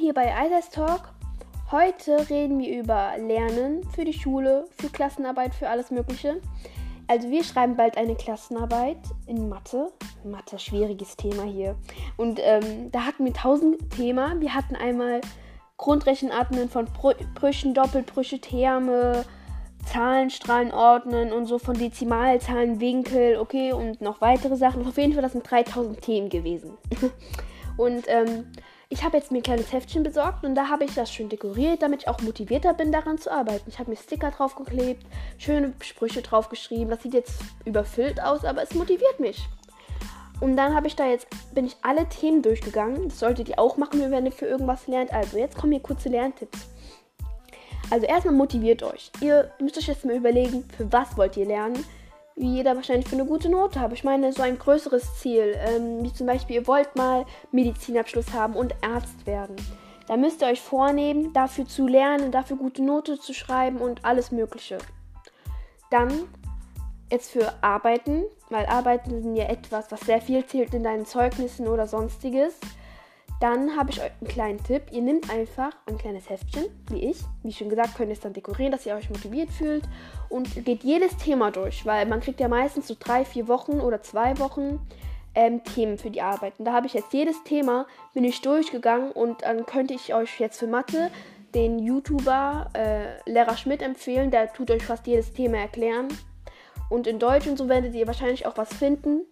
hier bei Eisers Talk. Heute reden wir über Lernen für die Schule, für Klassenarbeit, für alles Mögliche. Also wir schreiben bald eine Klassenarbeit in Mathe. Mathe, schwieriges Thema hier. Und ähm, da hatten wir tausend Themen. Wir hatten einmal Grundrechenarten von Brüchen, Doppelbrüche, Terme, Zahlenstrahlen ordnen und so von Dezimalzahlen, Winkel, okay, und noch weitere Sachen. Auf jeden Fall, das sind 3000 Themen gewesen. und ähm, ich habe jetzt mir ein kleines Heftchen besorgt und da habe ich das schön dekoriert, damit ich auch motivierter bin, daran zu arbeiten. Ich habe mir Sticker draufgeklebt, schöne Sprüche draufgeschrieben. Das sieht jetzt überfüllt aus, aber es motiviert mich. Und dann habe ich da jetzt, bin ich alle Themen durchgegangen. Das solltet ihr auch machen, wenn ihr für irgendwas lernt. Also jetzt kommen hier kurze Lerntipps. Also erstmal motiviert euch. Ihr müsst euch jetzt mal überlegen, für was wollt ihr lernen. Wie jeder wahrscheinlich für eine gute Note hat. Ich meine, so ein größeres Ziel, ähm, wie zum Beispiel, ihr wollt mal Medizinabschluss haben und Arzt werden. Da müsst ihr euch vornehmen, dafür zu lernen, dafür gute Note zu schreiben und alles Mögliche. Dann jetzt für Arbeiten, weil Arbeiten sind ja etwas, was sehr viel zählt in deinen Zeugnissen oder sonstiges. Dann habe ich euch einen kleinen Tipp. Ihr nehmt einfach ein kleines Heftchen, wie ich. Wie schon gesagt, könnt ihr es dann dekorieren, dass ihr euch motiviert fühlt. Und geht jedes Thema durch, weil man kriegt ja meistens so drei, vier Wochen oder zwei Wochen ähm, Themen für die Arbeit. Und da habe ich jetzt jedes Thema, bin ich durchgegangen und dann könnte ich euch jetzt für Mathe den YouTuber äh, Lehrer Schmidt empfehlen. Der tut euch fast jedes Thema erklären. Und in Deutsch und so werdet ihr wahrscheinlich auch was finden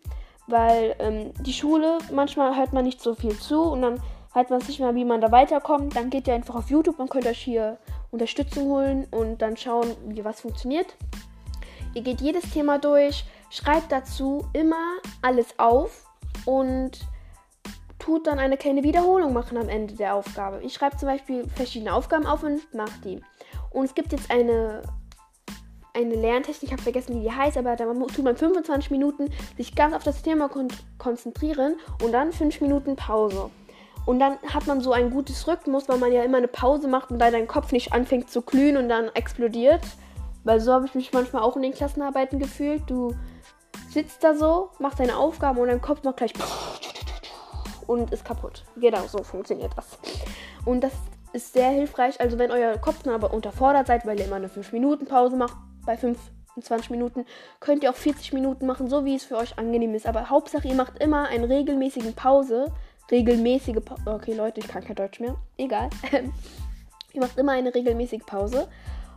weil ähm, die Schule, manchmal hört man nicht so viel zu und dann hat man nicht mehr, wie man da weiterkommt. Dann geht ihr einfach auf YouTube und könnt euch hier Unterstützung holen und dann schauen, wie was funktioniert. Ihr geht jedes Thema durch, schreibt dazu immer alles auf und tut dann eine kleine Wiederholung machen am Ende der Aufgabe. Ich schreibe zum Beispiel verschiedene Aufgaben auf und mache die. Und es gibt jetzt eine eine Lerntechnik, ich habe vergessen, wie die heißt, aber da tut man 25 Minuten sich ganz auf das Thema kon konzentrieren und dann 5 Minuten Pause. Und dann hat man so ein gutes Rhythmus, weil man ja immer eine Pause macht und da dein Kopf nicht anfängt zu glühen und dann explodiert. Weil so habe ich mich manchmal auch in den Klassenarbeiten gefühlt. Du sitzt da so, machst deine Aufgaben und dein Kopf macht gleich und ist kaputt. Genau, so funktioniert das. Und das ist sehr hilfreich. Also wenn euer Kopf aber unterfordert seid, weil ihr immer eine 5 Minuten Pause macht, bei 25 Minuten. Könnt ihr auch 40 Minuten machen, so wie es für euch angenehm ist. Aber Hauptsache, ihr macht immer eine regelmäßige Pause. Regelmäßige Pause. Okay, Leute, ich kann kein Deutsch mehr. Egal. ihr macht immer eine regelmäßige Pause.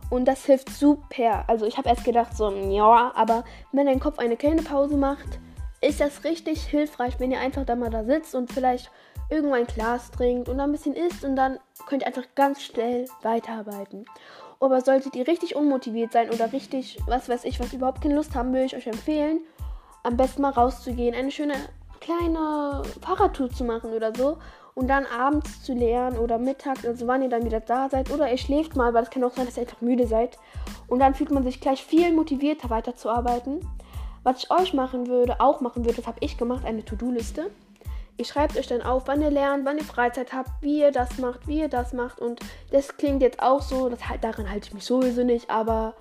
Und das hilft super. Also ich habe erst gedacht, so, ja, aber wenn dein Kopf eine kleine Pause macht, ist das richtig hilfreich, wenn ihr einfach da mal da sitzt und vielleicht irgendwann ein Glas trinkt und ein bisschen isst und dann könnt ihr einfach ganz schnell weiterarbeiten. Aber solltet ihr richtig unmotiviert sein oder richtig, was weiß ich, was überhaupt keine Lust haben, würde ich euch empfehlen, am besten mal rauszugehen, eine schöne kleine Fahrradtour zu machen oder so und dann abends zu lernen oder mittags, also wann ihr dann wieder da seid oder ihr schläft mal, weil es kann auch sein, dass ihr einfach müde seid und dann fühlt man sich gleich viel motivierter weiterzuarbeiten. Was ich euch machen würde, auch machen würde, das habe ich gemacht, eine To-Do-Liste. Ihr schreibt euch dann auf, wann ihr lernt, wann ihr Freizeit habt, wie ihr das macht, wie ihr das macht. Und das klingt jetzt auch so, das halt, daran halte ich mich sowieso nicht, aber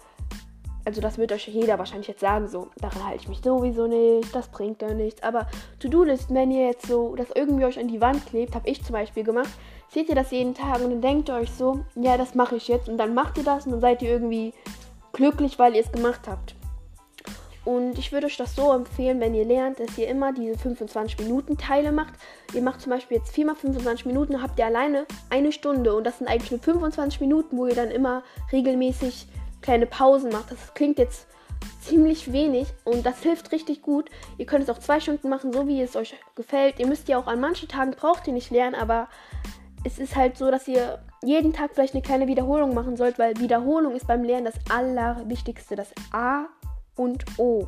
also das wird euch jeder wahrscheinlich jetzt sagen, so, daran halte ich mich sowieso nicht, das bringt ja nichts. Aber To-Do-Listen, wenn ihr jetzt so das irgendwie euch an die Wand klebt, habe ich zum Beispiel gemacht, seht ihr das jeden Tag und dann denkt ihr euch so, ja, das mache ich jetzt. Und dann macht ihr das und dann seid ihr irgendwie glücklich, weil ihr es gemacht habt. Und ich würde euch das so empfehlen, wenn ihr lernt, dass ihr immer diese 25 Minuten Teile macht. Ihr macht zum Beispiel jetzt 4 mal 25 Minuten, habt ihr alleine eine Stunde und das sind eigentlich nur 25 Minuten, wo ihr dann immer regelmäßig kleine Pausen macht. Das klingt jetzt ziemlich wenig und das hilft richtig gut. Ihr könnt es auch zwei Stunden machen, so wie es euch gefällt. Ihr müsst ja auch an manchen Tagen braucht ihr nicht lernen, aber es ist halt so, dass ihr jeden Tag vielleicht eine kleine Wiederholung machen sollt, weil Wiederholung ist beim Lernen das Allerwichtigste. Das A und O.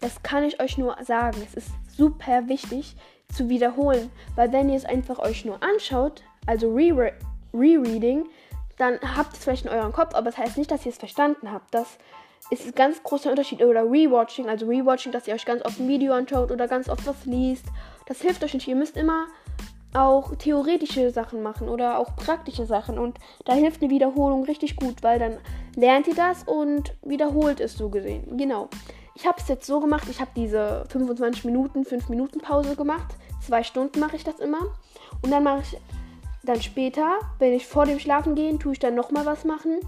Das kann ich euch nur sagen. Es ist super wichtig zu wiederholen, weil wenn ihr es einfach euch nur anschaut, also Rereading, dann habt ihr es vielleicht in eurem Kopf, aber das heißt nicht, dass ihr es verstanden habt. Das ist ein ganz großer Unterschied. Oder Rewatching, also Rewatching, dass ihr euch ganz oft ein Video anschaut oder ganz oft was liest. Das hilft euch nicht. Ihr müsst immer auch theoretische Sachen machen oder auch praktische Sachen. Und da hilft eine Wiederholung richtig gut, weil dann lernt ihr das und wiederholt es so gesehen. Genau. Ich habe es jetzt so gemacht, ich habe diese 25 Minuten, 5 Minuten Pause gemacht. Zwei Stunden mache ich das immer. Und dann mache ich dann später, wenn ich vor dem Schlafen gehen, tue ich dann nochmal was machen.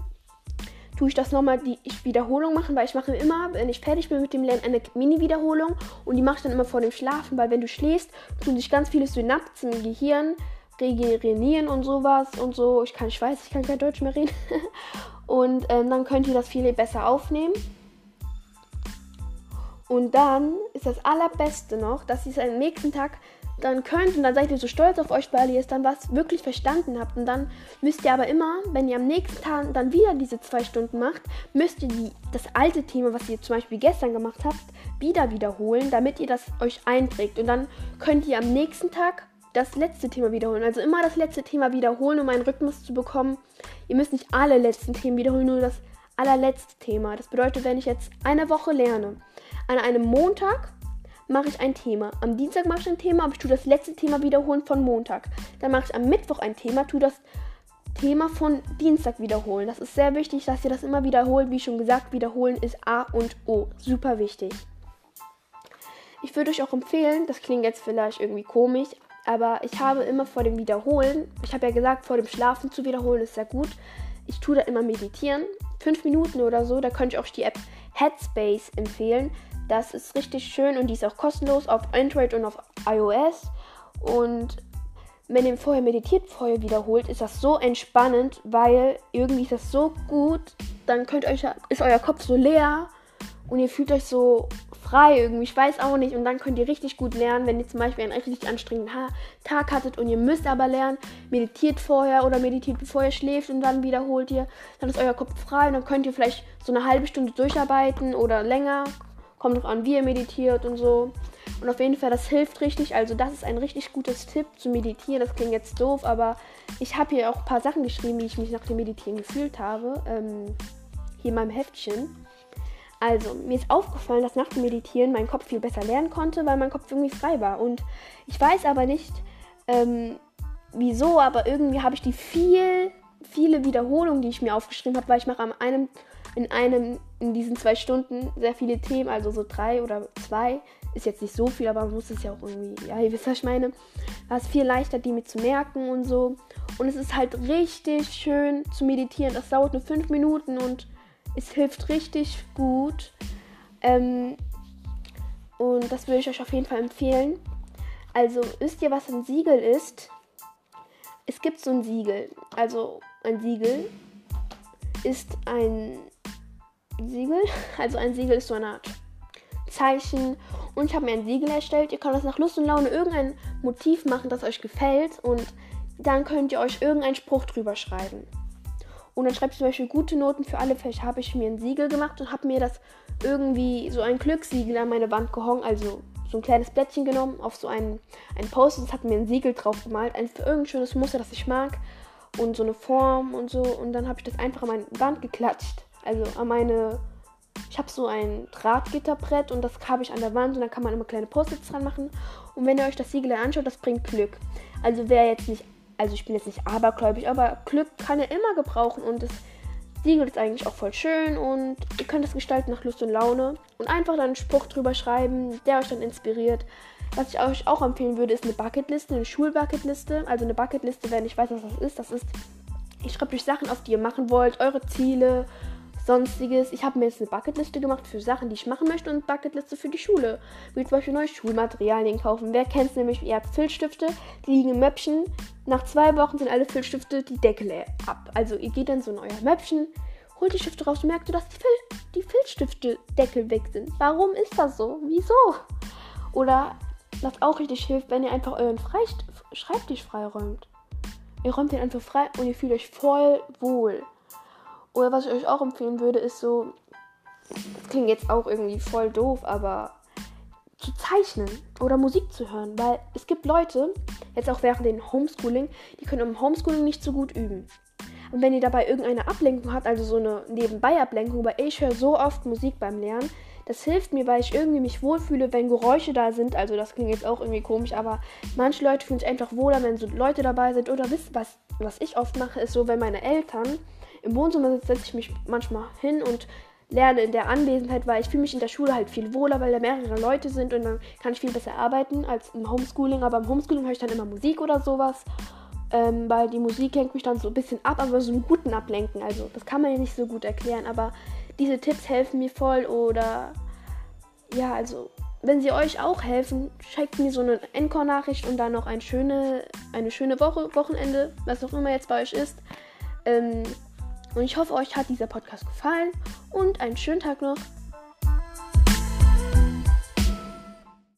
Tue ich das nochmal die Wiederholung machen, weil ich mache immer, wenn ich fertig bin mit dem Lernen, eine Mini-Wiederholung und die mache ich dann immer vor dem Schlafen, weil wenn du schläfst, tun sich ganz viele Synapsen im Gehirn regenerieren und sowas und so. Ich kann, ich weiß, ich kann kein Deutsch mehr reden. und ähm, dann könnt ihr das viel besser aufnehmen. Und dann ist das Allerbeste noch, dass ihr es am nächsten Tag dann könnt und dann seid ihr so stolz auf euch, weil ihr es dann was wirklich verstanden habt. Und dann müsst ihr aber immer, wenn ihr am nächsten Tag dann wieder diese zwei Stunden macht, müsst ihr die, das alte Thema, was ihr zum Beispiel gestern gemacht habt, wieder wiederholen, damit ihr das euch einträgt. Und dann könnt ihr am nächsten Tag das letzte Thema wiederholen. Also immer das letzte Thema wiederholen, um einen Rhythmus zu bekommen. Ihr müsst nicht alle letzten Themen wiederholen, nur das allerletzte Thema. Das bedeutet, wenn ich jetzt eine Woche lerne, an einem Montag mache ich ein Thema. Am Dienstag mache ich ein Thema, aber ich tue das letzte Thema wiederholen von Montag. Dann mache ich am Mittwoch ein Thema, tue das Thema von Dienstag wiederholen. Das ist sehr wichtig, dass ihr das immer wiederholt. Wie schon gesagt, wiederholen ist A und O. Super wichtig. Ich würde euch auch empfehlen, das klingt jetzt vielleicht irgendwie komisch, aber ich habe immer vor dem Wiederholen, ich habe ja gesagt, vor dem Schlafen zu wiederholen ist sehr gut. Ich tue da immer meditieren. Fünf Minuten oder so, da könnte ich auch die App Headspace empfehlen. Das ist richtig schön und die ist auch kostenlos auf Android und auf iOS. Und wenn ihr vorher meditiert, vorher wiederholt, ist das so entspannend, weil irgendwie ist das so gut. Dann könnt euch, ist euer Kopf so leer und ihr fühlt euch so frei irgendwie. Ich weiß auch nicht. Und dann könnt ihr richtig gut lernen, wenn ihr zum Beispiel einen richtig anstrengenden Tag hattet und ihr müsst aber lernen, meditiert vorher oder meditiert bevor ihr schläft und dann wiederholt ihr. Dann ist euer Kopf frei und dann könnt ihr vielleicht so eine halbe Stunde durcharbeiten oder länger. Kommt noch an, wie ihr meditiert und so. Und auf jeden Fall, das hilft richtig. Also das ist ein richtig gutes Tipp zu meditieren. Das klingt jetzt doof, aber ich habe hier auch ein paar Sachen geschrieben, wie ich mich nach dem Meditieren gefühlt habe. Ähm, hier in meinem Heftchen. Also, mir ist aufgefallen, dass nach dem Meditieren mein Kopf viel besser lernen konnte, weil mein Kopf irgendwie frei war. Und ich weiß aber nicht, ähm, wieso, aber irgendwie habe ich die viel, viele Wiederholungen, die ich mir aufgeschrieben habe, weil ich mache an einem in einem, in diesen zwei Stunden sehr viele Themen, also so drei oder zwei. Ist jetzt nicht so viel, aber man muss es ja auch irgendwie, ja, ihr wisst, was ich meine. Da ist viel leichter, die mir zu merken und so. Und es ist halt richtig schön zu meditieren. Das dauert nur fünf Minuten und es hilft richtig gut. Ähm, und das würde ich euch auf jeden Fall empfehlen. Also, wisst ihr, was ein Siegel ist? Es gibt so ein Siegel. Also, ein Siegel ist ein Siegel. Also ein Siegel ist so eine Art Zeichen. Und ich habe mir ein Siegel erstellt. Ihr könnt das nach Lust und Laune irgendein Motiv machen, das euch gefällt. Und dann könnt ihr euch irgendeinen Spruch drüber schreiben. Und dann schreibt zum Beispiel gute Noten für alle Fächer. Habe ich mir ein Siegel gemacht und habe mir das irgendwie so ein Glückssiegel an meine Wand gehongen. Also so ein kleines Blättchen genommen, auf so einen, einen Post und hat mir ein Siegel drauf gemalt. Ein für irgendein schönes Muster, das ich mag. Und so eine Form und so. Und dann habe ich das einfach an meine Wand geklatscht also an meine. Ich habe so ein Drahtgitterbrett und das habe ich an der Wand und da kann man immer kleine Post-its dran machen. Und wenn ihr euch das Siegel anschaut, das bringt Glück. Also wer jetzt nicht, also ich bin jetzt nicht abergläubig, aber Glück kann er immer gebrauchen und das Siegel ist eigentlich auch voll schön und ihr könnt es gestalten nach Lust und Laune und einfach dann einen Spruch drüber schreiben, der euch dann inspiriert. Was ich euch auch empfehlen würde, ist eine Bucketliste, eine Schulbucketliste. Also eine Bucketliste, wenn ich weiß, was das ist, das ist, ich schreibe euch Sachen auf, die ihr machen wollt, eure Ziele, sonstiges. Ich habe mir jetzt eine Bucketliste gemacht für Sachen, die ich machen möchte und Bucketliste für die Schule. Wie zum Beispiel neue Schulmaterialien kaufen. Wer kennt es nämlich? Ihr habt Filzstifte, die liegen im Möpfchen. Nach zwei Wochen sind alle Filzstifte die Deckel ab. Also ihr geht dann so in euer Möpfchen, holt die Stifte raus und merkt, dass die, Fil die Filzstifte-Deckel weg sind. Warum ist das so? Wieso? Oder was auch richtig hilft, wenn ihr einfach euren Freist Schreibtisch freiräumt. Ihr räumt den einfach frei und ihr fühlt euch voll wohl. Oder was ich euch auch empfehlen würde, ist so, das klingt jetzt auch irgendwie voll doof, aber zu zeichnen oder Musik zu hören, weil es gibt Leute, jetzt auch während dem Homeschooling, die können im Homeschooling nicht so gut üben. Und wenn ihr dabei irgendeine Ablenkung habt, also so eine Nebenbei-Ablenkung, weil ich höre so oft Musik beim Lernen, das hilft mir, weil ich irgendwie mich wohlfühle, wenn Geräusche da sind. Also das klingt jetzt auch irgendwie komisch, aber manche Leute fühlen sich einfach wohler, wenn so Leute dabei sind. Oder wisst was, was ich oft mache, ist so, wenn meine Eltern im Wohnzimmer setze ich mich manchmal hin und lerne in der Anwesenheit, weil ich fühle mich in der Schule halt viel wohler, weil da mehrere Leute sind und dann kann ich viel besser arbeiten als im Homeschooling. Aber im Homeschooling höre ich dann immer Musik oder sowas. ähm, weil die Musik lenkt mich dann so ein bisschen ab, aber so einen guten Ablenken. Also das kann man ja nicht so gut erklären, aber diese Tipps helfen mir voll oder ja, also wenn sie euch auch helfen, schickt mir so eine Encore-Nachricht und dann noch eine schöne, eine schöne Woche, Wochenende, was auch immer jetzt bei euch ist. Ähm, und ich hoffe, euch hat dieser Podcast gefallen und einen schönen Tag noch.